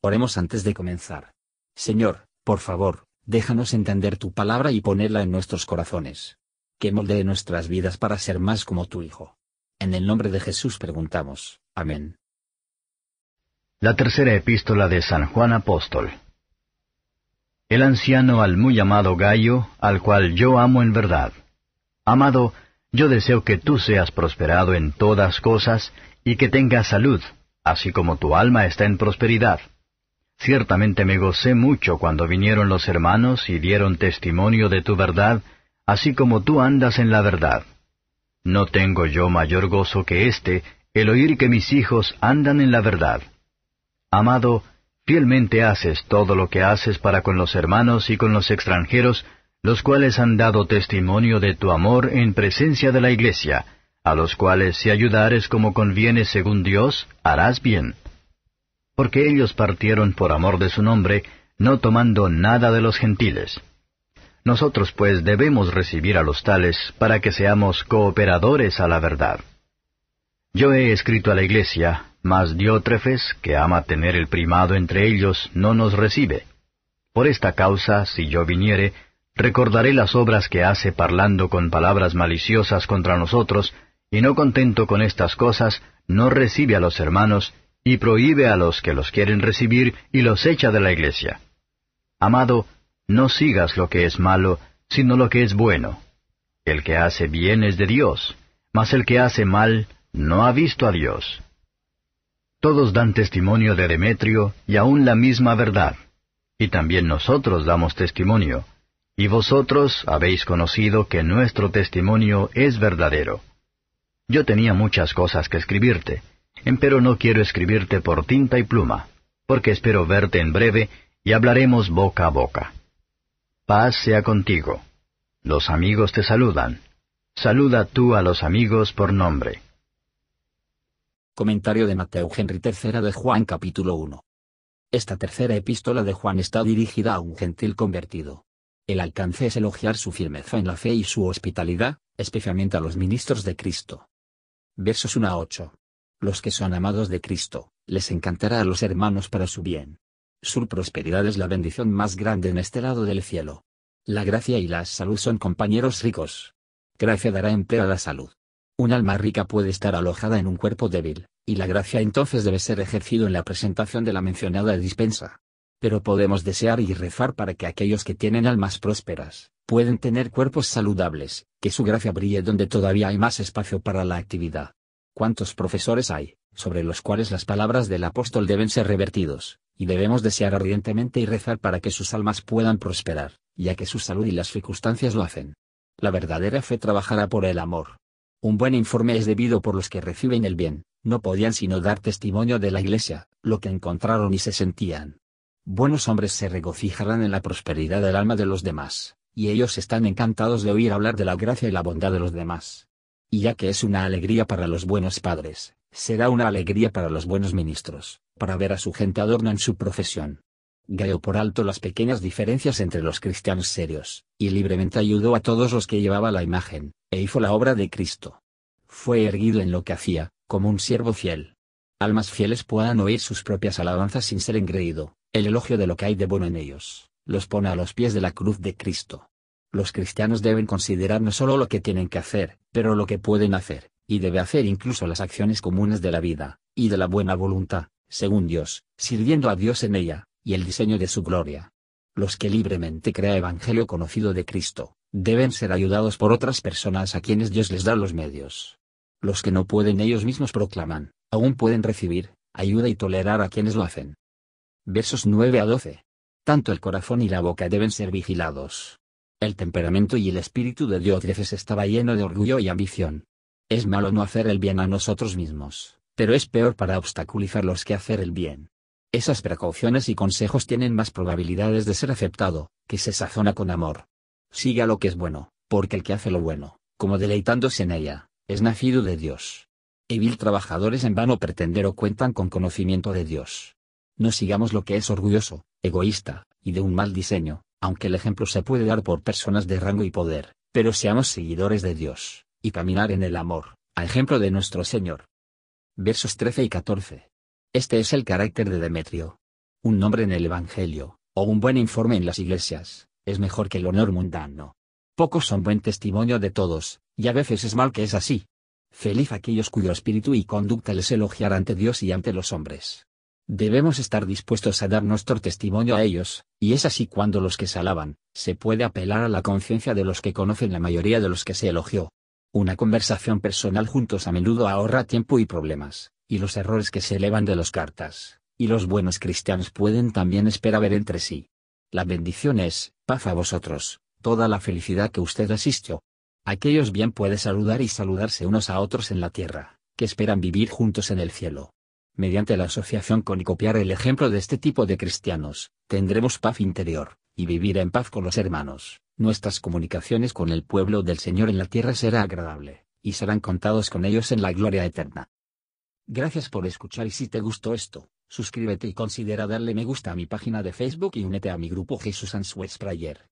Oremos antes de comenzar. Señor, por favor, déjanos entender tu palabra y ponerla en nuestros corazones. Que moldee nuestras vidas para ser más como tu Hijo. En el nombre de Jesús preguntamos. Amén. La tercera epístola de San Juan Apóstol. El anciano al muy amado Gallo, al cual yo amo en verdad. Amado, yo deseo que tú seas prosperado en todas cosas y que tengas salud, así como tu alma está en prosperidad. Ciertamente me gocé mucho cuando vinieron los hermanos y dieron testimonio de tu verdad, así como tú andas en la verdad. No tengo yo mayor gozo que éste, el oír que mis hijos andan en la verdad. Amado, fielmente haces todo lo que haces para con los hermanos y con los extranjeros, los cuales han dado testimonio de tu amor en presencia de la iglesia, a los cuales si ayudares como conviene según Dios, harás bien porque ellos partieron por amor de su nombre, no tomando nada de los gentiles. Nosotros pues debemos recibir a los tales para que seamos cooperadores a la verdad. Yo he escrito a la iglesia, mas Diótrefes, que ama tener el primado entre ellos, no nos recibe. Por esta causa, si yo viniere, recordaré las obras que hace parlando con palabras maliciosas contra nosotros, y no contento con estas cosas, no recibe a los hermanos, y prohíbe a los que los quieren recibir y los echa de la iglesia. Amado, no sigas lo que es malo, sino lo que es bueno. El que hace bien es de Dios, mas el que hace mal no ha visto a Dios. Todos dan testimonio de Demetrio y aun la misma verdad. Y también nosotros damos testimonio. Y vosotros habéis conocido que nuestro testimonio es verdadero. Yo tenía muchas cosas que escribirte, Empero no quiero escribirte por tinta y pluma, porque espero verte en breve y hablaremos boca a boca. Paz sea contigo. Los amigos te saludan. Saluda tú a los amigos por nombre. Comentario de Mateo Henry III de Juan capítulo 1. Esta tercera epístola de Juan está dirigida a un gentil convertido. El alcance es elogiar su firmeza en la fe y su hospitalidad, especialmente a los ministros de Cristo. Versos 1 a 8 los que son amados de Cristo, les encantará a los hermanos para su bien. Su prosperidad es la bendición más grande en este lado del cielo. La gracia y la salud son compañeros ricos. Gracia dará empleo a la salud. Un alma rica puede estar alojada en un cuerpo débil, y la gracia entonces debe ser ejercido en la presentación de la mencionada dispensa. Pero podemos desear y rezar para que aquellos que tienen almas prósperas, pueden tener cuerpos saludables, que su gracia brille donde todavía hay más espacio para la actividad cuántos profesores hay, sobre los cuales las palabras del apóstol deben ser revertidos, y debemos desear ardientemente y rezar para que sus almas puedan prosperar, ya que su salud y las circunstancias lo hacen. La verdadera fe trabajará por el amor. Un buen informe es debido por los que reciben el bien, no podían sino dar testimonio de la Iglesia, lo que encontraron y se sentían. Buenos hombres se regocijarán en la prosperidad del alma de los demás, y ellos están encantados de oír hablar de la gracia y la bondad de los demás. Y ya que es una alegría para los buenos padres, será una alegría para los buenos ministros, para ver a su gente adorno en su profesión. Gayó por alto las pequeñas diferencias entre los cristianos serios, y libremente ayudó a todos los que llevaba la imagen, e hizo la obra de Cristo. Fue erguido en lo que hacía, como un siervo fiel. Almas fieles puedan oír sus propias alabanzas sin ser engreído, el elogio de lo que hay de bueno en ellos, los pone a los pies de la cruz de Cristo. Los cristianos deben considerar no solo lo que tienen que hacer, pero lo que pueden hacer, y debe hacer incluso las acciones comunes de la vida, y de la buena voluntad, según Dios, sirviendo a Dios en ella, y el diseño de su gloria. Los que libremente crea evangelio conocido de Cristo, deben ser ayudados por otras personas a quienes Dios les da los medios. Los que no pueden ellos mismos proclaman, aún pueden recibir, ayuda y tolerar a quienes lo hacen. Versos 9 a 12. Tanto el corazón y la boca deben ser vigilados, el temperamento y el espíritu de Diótrefes estaba lleno de orgullo y ambición. Es malo no hacer el bien a nosotros mismos, pero es peor para obstaculizarlos que hacer el bien. Esas precauciones y consejos tienen más probabilidades de ser aceptado, que se sazona con amor. Siga lo que es bueno, porque el que hace lo bueno, como deleitándose en ella, es nacido de Dios. Evil trabajadores en vano pretender o cuentan con conocimiento de Dios. No sigamos lo que es orgulloso, egoísta, y de un mal diseño, aunque el ejemplo se puede dar por personas de rango y poder, pero seamos seguidores de Dios, y caminar en el amor, a ejemplo de nuestro Señor. Versos 13 y 14. Este es el carácter de Demetrio. Un nombre en el Evangelio, o un buen informe en las iglesias, es mejor que el honor mundano. Pocos son buen testimonio de todos, y a veces es mal que es así. Feliz aquellos cuyo espíritu y conducta les elogiar ante Dios y ante los hombres. Debemos estar dispuestos a dar nuestro testimonio a ellos, y es así cuando los que se alaban, se puede apelar a la conciencia de los que conocen la mayoría de los que se elogió. Una conversación personal juntos a menudo ahorra tiempo y problemas, y los errores que se elevan de los cartas, y los buenos cristianos pueden también esperar ver entre sí. La bendición es, paz a vosotros, toda la felicidad que usted asistió. Aquellos bien puede saludar y saludarse unos a otros en la tierra, que esperan vivir juntos en el cielo. Mediante la asociación con y copiar el ejemplo de este tipo de cristianos, tendremos paz interior, y vivir en paz con los hermanos. Nuestras comunicaciones con el pueblo del Señor en la tierra será agradable, y serán contados con ellos en la gloria eterna. Gracias por escuchar y si te gustó esto, suscríbete y considera darle me gusta a mi página de Facebook y únete a mi grupo Jesús Answers Prayer.